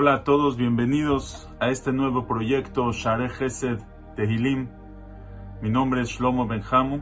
Hola a todos, bienvenidos a este nuevo proyecto Share Gesed Tehilim. Mi nombre es Shlomo Benjamu,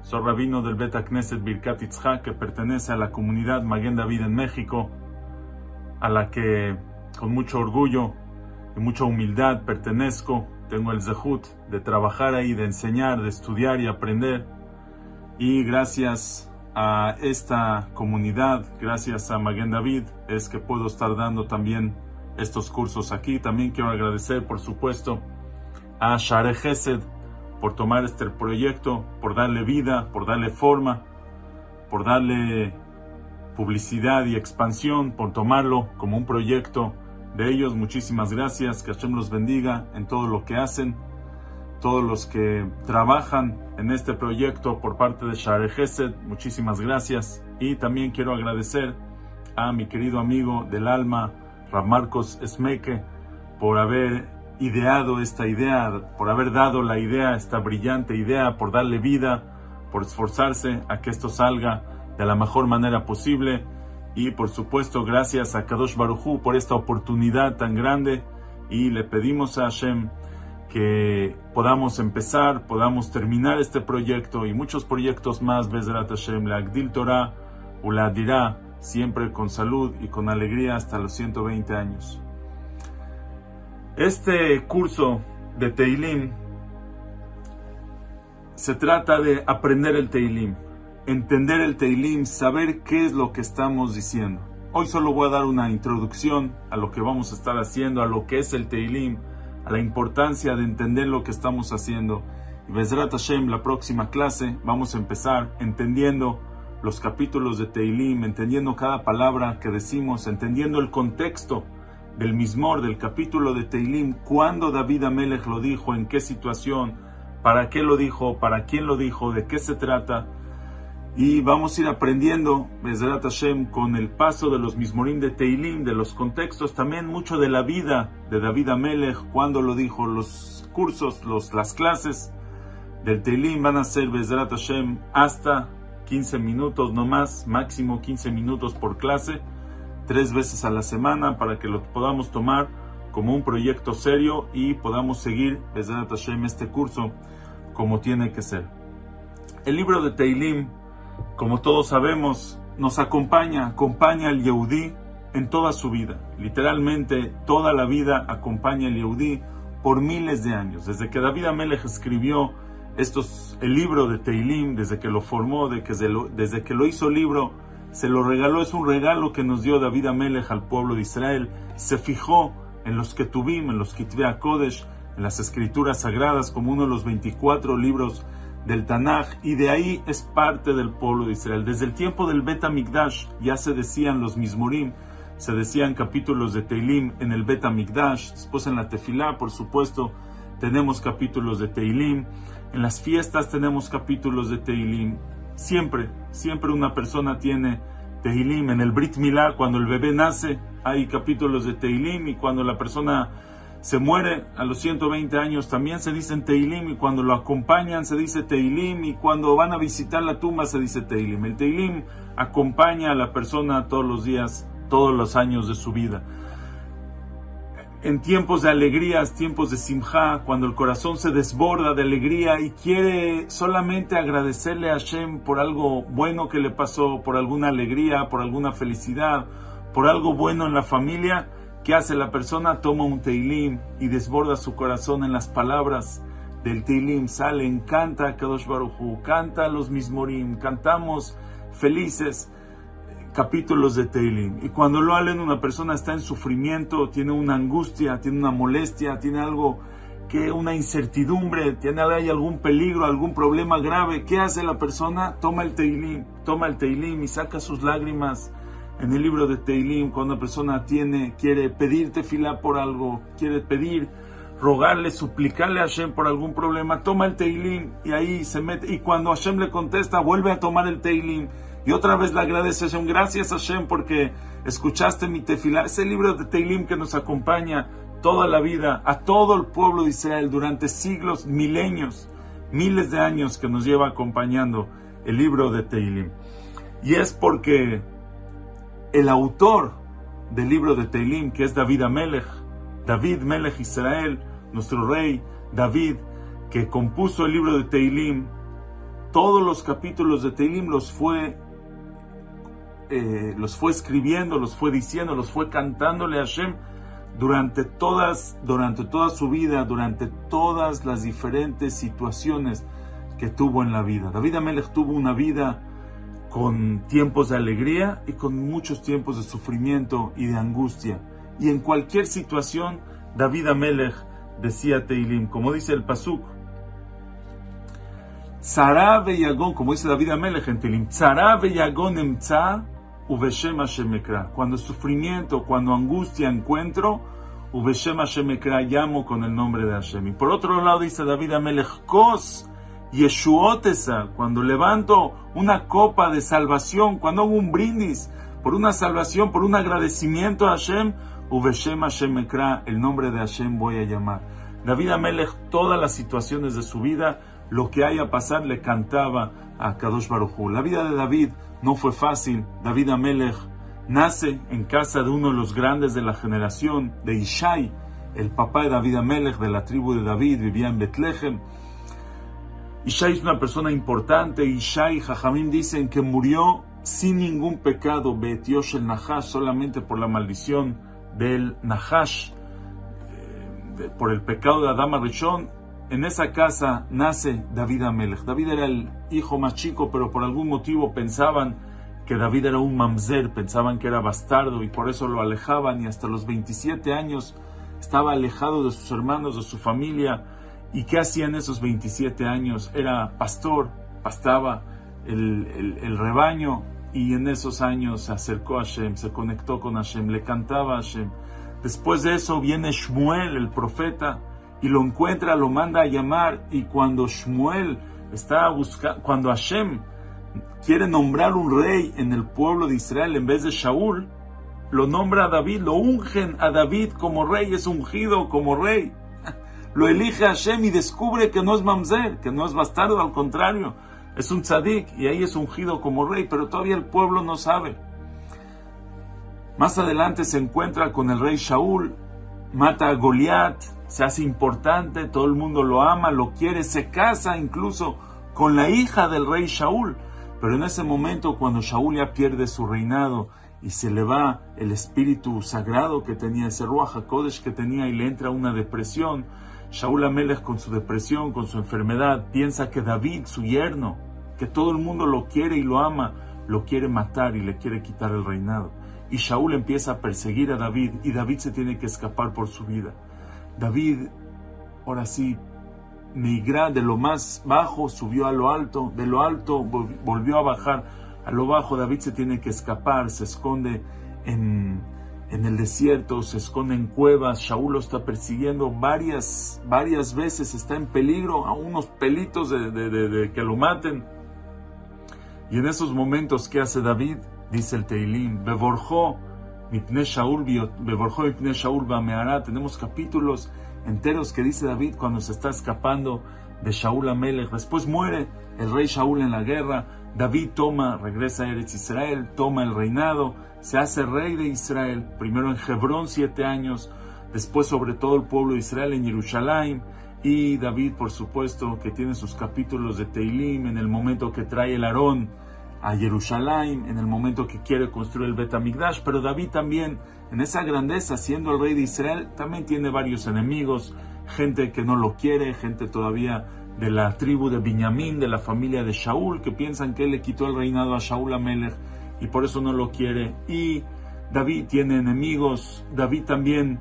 soy rabino del Beta Knesset Birkat Itzhak, que pertenece a la comunidad Maguen David en México, a la que con mucho orgullo y mucha humildad pertenezco. Tengo el zehut de trabajar ahí, de enseñar, de estudiar y aprender. Y gracias a esta comunidad, gracias a Maguen David, es que puedo estar dando también estos cursos aquí. También quiero agradecer, por supuesto, a Share Gesed por tomar este proyecto, por darle vida, por darle forma, por darle publicidad y expansión, por tomarlo como un proyecto de ellos. Muchísimas gracias, que Hashem los bendiga en todo lo que hacen, todos los que trabajan en este proyecto por parte de Share Gesed, muchísimas gracias. Y también quiero agradecer a mi querido amigo del alma, Marcos Esmeque, por haber ideado esta idea, por haber dado la idea, esta brillante idea, por darle vida, por esforzarse a que esto salga de la mejor manera posible. Y por supuesto, gracias a Kadosh Baruchu por esta oportunidad tan grande. Y le pedimos a Hashem que podamos empezar, podamos terminar este proyecto y muchos proyectos más, Bezrat Hashem, la Agdil Torah, la Dirá, siempre con salud y con alegría hasta los 120 años. Este curso de Teilim se trata de aprender el Teilim, entender el Teilim, saber qué es lo que estamos diciendo. Hoy solo voy a dar una introducción a lo que vamos a estar haciendo, a lo que es el Teilim, a la importancia de entender lo que estamos haciendo. Y Bezrat Hashem, la próxima clase, vamos a empezar entendiendo los capítulos de Teilim, entendiendo cada palabra que decimos, entendiendo el contexto del Mismor, del capítulo de Teilim, cuándo David Amelech lo dijo, en qué situación, para qué lo dijo, para quién lo dijo, de qué se trata. Y vamos a ir aprendiendo, Bezrat Hashem, con el paso de los Mismorim de Teilim, de los contextos, también mucho de la vida de David Amelech, cuándo lo dijo, los cursos, los, las clases del Teilim van a ser Bezrat Hashem hasta 15 minutos no más, máximo 15 minutos por clase, tres veces a la semana para que lo podamos tomar como un proyecto serio y podamos seguir desde Hashem este curso como tiene que ser. El libro de Teilim, como todos sabemos, nos acompaña, acompaña al Yehudí en toda su vida. Literalmente toda la vida acompaña al Yehudí por miles de años. Desde que David Amelech escribió estos, el libro de Teilim, desde que lo formó, de que desde que lo hizo libro, se lo regaló, es un regalo que nos dio David Amelech al pueblo de Israel. Se fijó en los que tuvimos, en los Kitvea Kodesh, en las escrituras sagradas, como uno de los 24 libros del Tanaj, y de ahí es parte del pueblo de Israel. Desde el tiempo del Bet Mikdash ya se decían los Mismorim, se decían capítulos de Teilim en el Bet Mikdash, después en la Tefilá, por supuesto, tenemos capítulos de Teilim, en las fiestas tenemos capítulos de Teilim, siempre, siempre una persona tiene Tehilim. En el Brit Milá, cuando el bebé nace, hay capítulos de Tehilim. Y cuando la persona se muere a los 120 años también se dicen Teilim y cuando lo acompañan se dice Teilim y cuando van a visitar la tumba se dice Teilim. El Teilim acompaña a la persona todos los días, todos los años de su vida en tiempos de alegrías, tiempos de simja, cuando el corazón se desborda de alegría y quiere solamente agradecerle a Hashem por algo bueno que le pasó, por alguna alegría, por alguna felicidad, por algo bueno en la familia, ¿qué hace la persona? Toma un teilim y desborda su corazón en las palabras del teilim, salen, canta Kadosh Baruchu, canta los mismorim, cantamos felices capítulos de Teilim. Y cuando lo halen, una persona está en sufrimiento, tiene una angustia, tiene una molestia, tiene algo que una incertidumbre, tiene hay algún peligro, algún problema grave. ¿Qué hace la persona? Toma el Teilim, toma el Teilim y saca sus lágrimas. En el libro de Teilim, cuando una persona tiene, quiere pedirte fila por algo, quiere pedir, rogarle, suplicarle a Hashem por algún problema, toma el Teilim y ahí se mete. Y cuando Hashem le contesta, vuelve a tomar el Teilim y otra vez le agradece a Hashem. Gracias Hashem porque escuchaste mi tefilá. Ese libro de Teilim que nos acompaña toda la vida, a todo el pueblo de Israel durante siglos, milenios, miles de años que nos lleva acompañando el libro de Teilim. Y es porque el autor del libro de Teilim, que es David Amelech, David Melech Israel, nuestro rey David, que compuso el libro de Teilim, todos los capítulos de Teilim los fue, eh, los fue escribiendo, los fue diciendo, los fue cantándole a Hashem durante todas, durante toda su vida, durante todas las diferentes situaciones que tuvo en la vida. David Amelech tuvo una vida con tiempos de alegría y con muchos tiempos de sufrimiento y de angustia. Y en cualquier situación, David Amelech decía Teilim, como dice el Pasuk, Tzara Yagón, como dice David Amelech en Teilim, Tzara Yagón emtza uveshem Hashemekra. Cuando sufrimiento, cuando angustia encuentro, uveshem Hashemekra, llamo con el nombre de Hashem. Y por otro lado dice David Amelech, Kos Yeshuotesa, cuando levanto una copa de salvación, cuando hago un brindis por una salvación, por un agradecimiento a Hashem, Uveshem Hashem el nombre de Hashem voy a llamar. David Amelech, todas las situaciones de su vida, lo que haya pasar, le cantaba a Kadosh Baruchu. La vida de David no fue fácil. David Amelech nace en casa de uno de los grandes de la generación, de Ishai, el papá de David Amelech, de la tribu de David, vivía en Betlehem. Ishai es una persona importante. Ishai y Jajamim dicen que murió sin ningún pecado, Betiosh el Nahash, solamente por la maldición del Nahash, eh, por el pecado de Adama Rishon. En esa casa nace David Amelech. David era el hijo más chico, pero por algún motivo pensaban que David era un mamzer, pensaban que era bastardo y por eso lo alejaban y hasta los 27 años estaba alejado de sus hermanos, de su familia ¿Y qué hacía en esos 27 años? Era pastor, pastaba el, rebaño y en esos años se acercó a Hashem, se conectó con Hashem, le cantaba a Hashem. Después de eso viene Shmuel, el profeta, y lo encuentra, lo manda a llamar y cuando Shmuel está buscando, cuando Hashem quiere nombrar un rey en el pueblo de Israel en vez de Shaul, lo nombra a David, lo ungen a David como rey, es ungido como rey lo elige Hashem y descubre que no es mamzer, que no es bastardo, al contrario, es un tzadik y ahí es ungido como rey, pero todavía el pueblo no sabe. Más adelante se encuentra con el rey Shaul, mata a Goliat, se hace importante, todo el mundo lo ama, lo quiere, se casa incluso con la hija del rey Shaul. Pero en ese momento, cuando Shaul ya pierde su reinado y se le va el espíritu sagrado que tenía, ese Ruach HaKodesh que tenía y le entra una depresión, Shaul Amelech con su depresión, con su enfermedad, piensa que David, su yerno, que todo el mundo lo quiere y lo ama, lo quiere matar y le quiere quitar el reinado. Y Shaul empieza a perseguir a David y David se tiene que escapar por su vida. David, ahora sí, migra de lo más bajo, subió a lo alto, de lo alto volvió a bajar a lo bajo. David se tiene que escapar, se esconde en, en el desierto, se esconde en cuevas, Shaul lo está persiguiendo varias, varias veces, está en peligro, a unos pelitos de, que lo maten. Y en esos momentos, ¿qué hace David? Dice el Teilim, Beborjó, Tenemos capítulos enteros que dice David cuando se está escapando de Shaul Amelech. Después muere el rey Shaul en la guerra. David toma, regresa a Eretz Israel, toma el reinado se hace rey de Israel, primero en Hebrón siete años, después sobre todo el pueblo de Israel en Jerusalén, y David, por supuesto, que tiene sus capítulos de Teilim en el momento que trae el Aarón a Jerusalén, en el momento que quiere construir el Betamigdash, pero David también, en esa grandeza, siendo el rey de Israel, también tiene varios enemigos, gente que no lo quiere, gente todavía de la tribu de Benjamín, de la familia de Shaul, que piensan que él le quitó el reinado a Shaul Amelech y por eso no lo quiere. Y David tiene enemigos. David también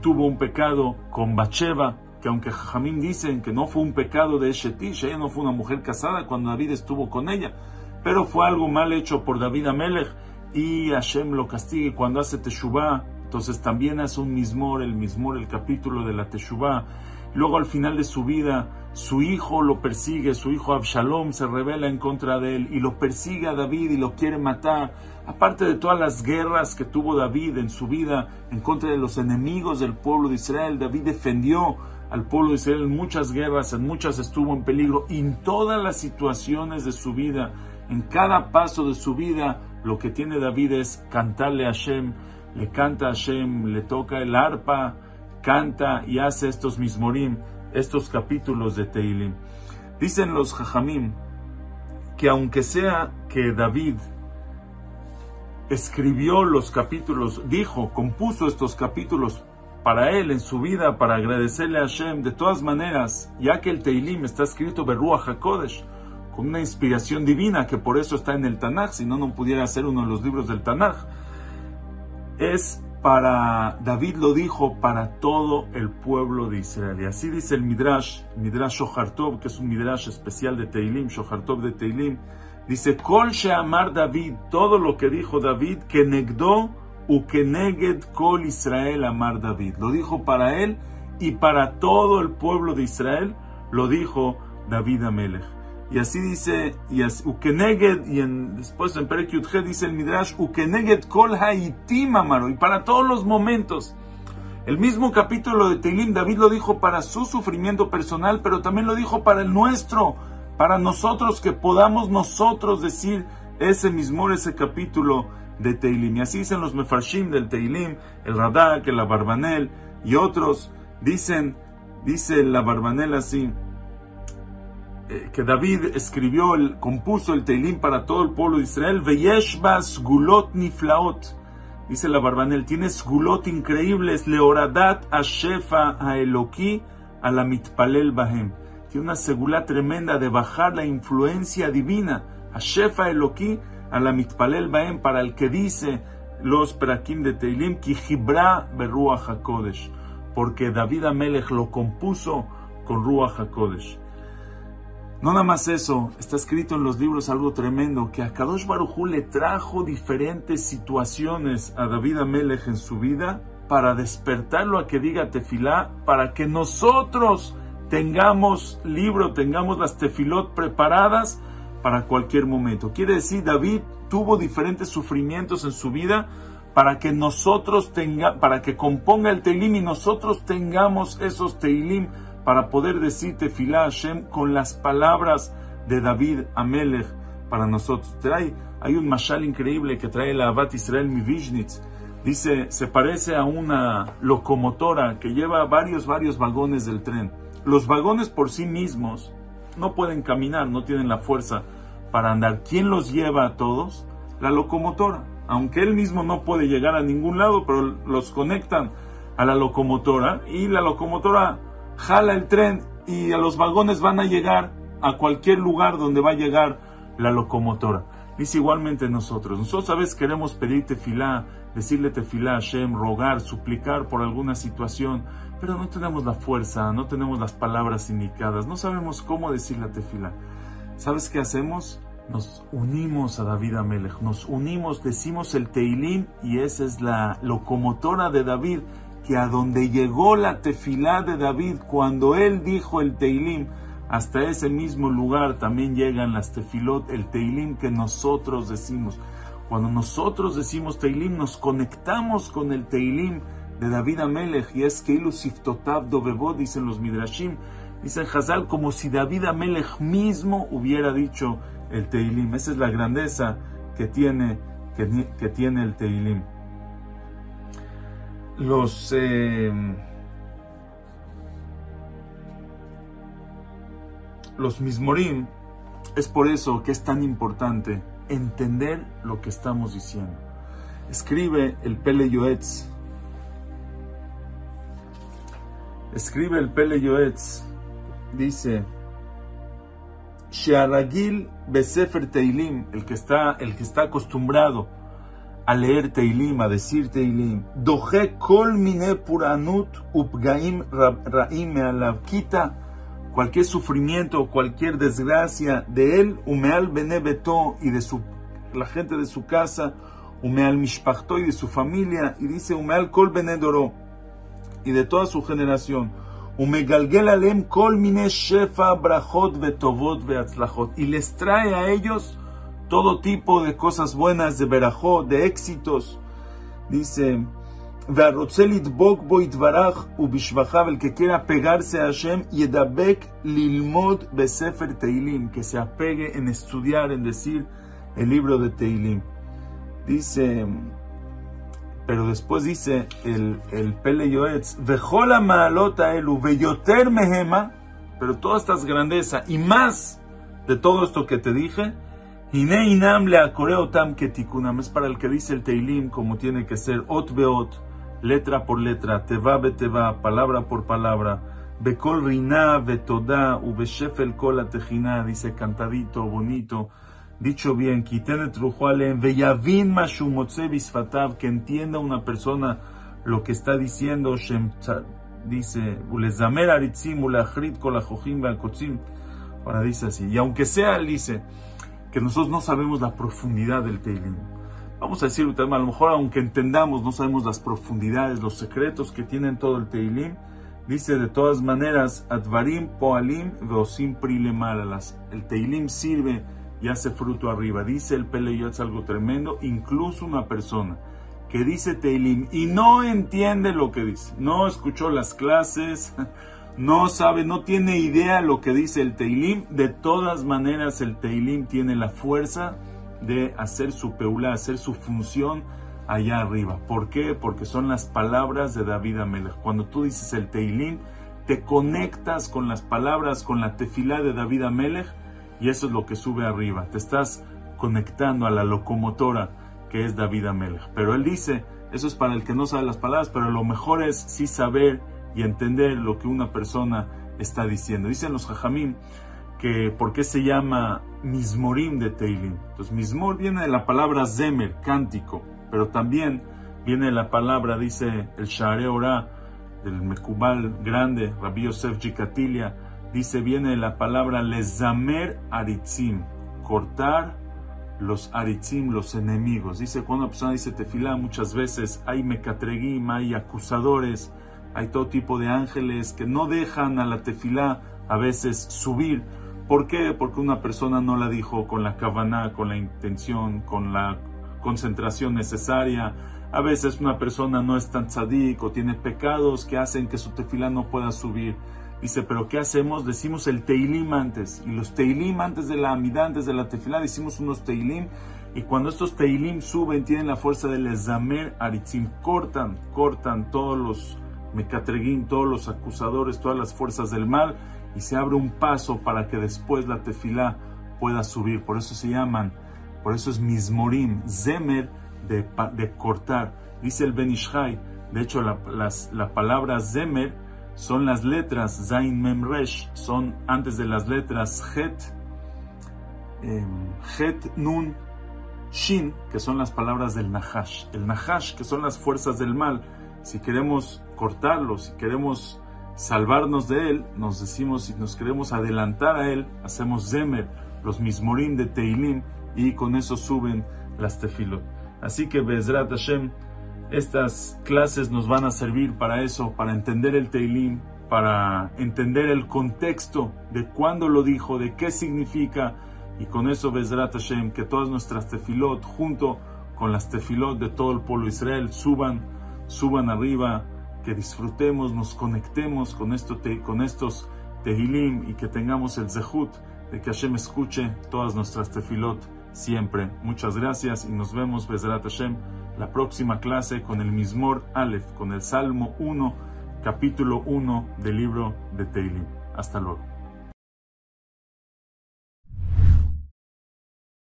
tuvo un pecado con Bacheva, que aunque Jamín dicen que no fue un pecado de Eshetish, ella no fue una mujer casada cuando David estuvo con ella, pero fue algo mal hecho por David Amelech y Hashem lo castigue cuando hace Teshuvah. Entonces también hace un mismor, el mismor, el capítulo de la Teshuvah. Luego al final de su vida su hijo lo persigue, su hijo Absalom se revela en contra de él y lo persigue a David y lo quiere matar. Aparte de todas las guerras que tuvo David en su vida en contra de los enemigos del pueblo de Israel, David defendió al pueblo de Israel en muchas guerras, en muchas estuvo en peligro y en todas las situaciones de su vida, en cada paso de su vida, lo que tiene David es cantarle a Hashem, le canta a Hashem, le toca el arpa, canta y hace estos mismorim, estos capítulos de Teilim. Dicen los Jajamim que aunque sea que David escribió los capítulos, dijo, compuso estos capítulos para él en su vida, para agradecerle a Hashem, de todas maneras, ya que el Teilim está escrito Beruach HaKodesh, con una inspiración divina, que por eso está en el Tanaj, si no, no pudiera ser uno de los libros del Tanaj, es para, David lo dijo, para todo el pueblo de Israel. Y así dice el Midrash, Midrash Shohartov, que es un Midrash especial de Teilim, Shohartov de Teilim, dice, Kol Sheamar David, todo lo que dijo David, que negdó u que neged Kol Israel Amar David. Lo dijo para él y para todo el pueblo de Israel, lo dijo David Amelech. Y así dice, y Ukeneged, y en, después en Perek dice el Midrash, Ukeneged kol haitim amaro, y para todos los momentos. El mismo capítulo de Teilim, David lo dijo para su sufrimiento personal, pero también lo dijo para el nuestro, para nosotros, que podamos nosotros decir ese mismo, ese capítulo de Teilim. Y así dicen los Mefarshim del Teilim, el Radak, el Abarbanel y otros, dicen, dice la Barbanel así, que David escribió, el, compuso el Teilim para todo el pueblo de Israel, Veyeshbas gulot niflaot. Dice la Barbanel, tiene gulot increíbles, leoradat a shefa a la mitpalel bahem. Tiene una segula tremenda de bajar la influencia divina, a shefa Eloki a la mitpalel bahem, para el que dice los prakim de Teilim, ki hibra beruach hakodesh, porque David Amelech lo compuso con ruach hakodesh. No nada más eso, está escrito en los libros algo tremendo, que a Kadosh Barujú le trajo diferentes situaciones a David Amelech en su vida para despertarlo a que diga tefilá, para que nosotros tengamos libro, tengamos las tefilot preparadas para cualquier momento. Quiere decir, David tuvo diferentes sufrimientos en su vida para que nosotros tenga, para que componga el Teilim y nosotros tengamos esos Teilim para poder decir Tefilá Hashem con las palabras de David Amelech para nosotros. Hay un mashal increíble que trae la Abat Israel Mivishnitz. Dice, se parece a una locomotora que lleva varios, varios vagones del tren. Los vagones por sí mismos no pueden caminar, no tienen la fuerza para andar. ¿Quién los lleva a todos? La locomotora. Aunque él mismo no puede llegar a ningún lado, pero los conectan a la locomotora y la locomotora jala el tren y a los vagones van a llegar a cualquier lugar donde va a llegar la locomotora. Dice igualmente nosotros. Nosotros a veces queremos pedir tefilá, decirle tefilá a Hashem, rogar, suplicar por alguna situación, pero no tenemos la fuerza, no tenemos las palabras indicadas, no sabemos cómo decir la tefilá. ¿Sabes qué hacemos? Nos unimos a David Amelech, nos unimos, decimos el Teilim y esa es la locomotora de David que a donde llegó la tefilá de David, cuando él dijo el Teilim, hasta ese mismo lugar también llegan las tefilot, el Teilim que nosotros decimos. Cuando nosotros decimos Teilim, nos conectamos con el Teilim de David Amelech, y es que Ilusiftotab Dovebot, dicen los Midrashim, dicen Hazal, como si David Amelech mismo hubiera dicho el Teilim. Esa es la grandeza que tiene, que, que tiene el Teilim los eh, los mismorim es por eso que es tan importante entender lo que estamos diciendo. Escribe el Pele Yoetz. Escribe el Pele Yoetz. Dice Shearagil Besefer Teilim, el que está, el que está acostumbrado a leer Teilim, a decir Teilim. Doje kol mine puranut upgaim raim me quita cualquier sufrimiento, cualquier desgracia de él, umeal benebeto y de su, la gente de su casa, umeal mishpachto y de su familia, y dice umeal kol benedoro y de toda su generación. Umegalgel alem kol mine shefa brachot vetovot veatzlachot y les trae a ellos todo tipo de cosas buenas, de verajó, de éxitos. Dice, el que quiera pegarse a Hashem, yedabek lilmod besefer teilim, que se apegue en estudiar, en decir el libro de Teilim. Dice Pero después dice el, el Pele Yoetz, Vejola Maalota Elu, Veyoter Mehema, pero todas estas grandeza y más de todo esto que te dije, Es para el que dice el Teilim como tiene que ser, Ot Beot, letra por letra, Teva Beteva, palabra por palabra, Bekol Rina, Betoda, Ubeshefel Kol Tejina, dice cantadito, bonito, dicho bien, Kitenet Rujualen, Veyavin Mashumotse Bisfatav, que entienda una persona lo que está diciendo, Shem, dice, Ulezamer Aritzim, Ulachrit Kolajojim Beakotzim. Ahora dice así, y aunque sea, dice, que nosotros no sabemos la profundidad del Teilim. Vamos a decir, a lo mejor aunque entendamos, no sabemos las profundidades, los secretos que tienen todo el Teilim, dice de todas maneras, Advarim Poalim Veosim Prilemalalas. El Teilim sirve y hace fruto arriba. Dice el Peleyot algo tremendo, incluso una persona que dice Teilim y no entiende lo que dice, no escuchó las clases, no sabe, no tiene idea lo que dice el Teilim, de todas maneras el Teilim tiene la fuerza de hacer su peula, hacer su función allá arriba. ¿Por qué? Porque son las palabras de David Amelech. Cuando tú dices el Teilim, te conectas con las palabras, con la tefilá de David Amelech y eso es lo que sube arriba. Te estás conectando a la locomotora que es David Amelech. Pero él dice, eso es para el que no sabe las palabras, pero lo mejor es sí saber y entender lo que una persona está diciendo. Dicen los Jajamim que por qué se llama Mismorim de Teilim. Entonces, Mismor viene de la palabra Zemer, cántico, pero también viene de la palabra, dice el Share Ora, del Mekubal grande, Rabbi Yosef Jikatilia, dice, viene de la palabra Lezamer Aritzim, cortar los aritzim, los enemigos. Dice, cuando una persona dice tefilá, muchas veces hay mecatregim, hay acusadores, hay todo tipo de ángeles que no dejan a la tefilá a veces subir. ¿Por qué? Porque una persona no la dijo con la kavaná, con la intención, con la concentración necesaria. A veces una persona no es tan tzadik o tiene pecados que hacen que su tefilá no pueda subir. Dice, pero ¿qué hacemos? Decimos el teilim antes. Y los teilim antes de la amida, antes de la tefilá, decimos unos teilim. Y cuando estos teilim suben, tienen la fuerza del ezamer aritzim. Cortan, cortan todos los mecatreguín, todos los acusadores, todas las fuerzas del mal. Y se abre un paso para que después la tefilá pueda subir. Por eso se llaman, por eso es mismorim, zemer de, cortar. Dice el Benishai. De hecho, la, la palabra zemer son las letras Zain Mem Resh, son antes de las letras Het, em, Het Nun Shin, que son las palabras del Nahash. El Nahash, que son las fuerzas del mal. Si queremos cortarlo, si queremos salvarnos de él, nos decimos, si nos queremos adelantar a él, hacemos Zemer, los mismorim de Teilim, y con eso suben las tefilot. Así que Bezrat Hashem, estas clases nos van a servir para eso, para entender el Teilim, para entender el contexto de cuándo lo dijo, de qué significa, y con eso Bezrat Hashem, que todas nuestras tefilot, junto con las tefilot de todo el pueblo Israel, suban, suban arriba, que disfrutemos, nos conectemos con, esto, con estos tehilim y que tengamos el zehut de que Hashem escuche todas nuestras tefilot siempre. Muchas gracias y nos vemos, Bezrat Hashem la próxima clase con el Mismor Aleph, con el Salmo 1, capítulo 1 del libro de Teilim. Hasta luego.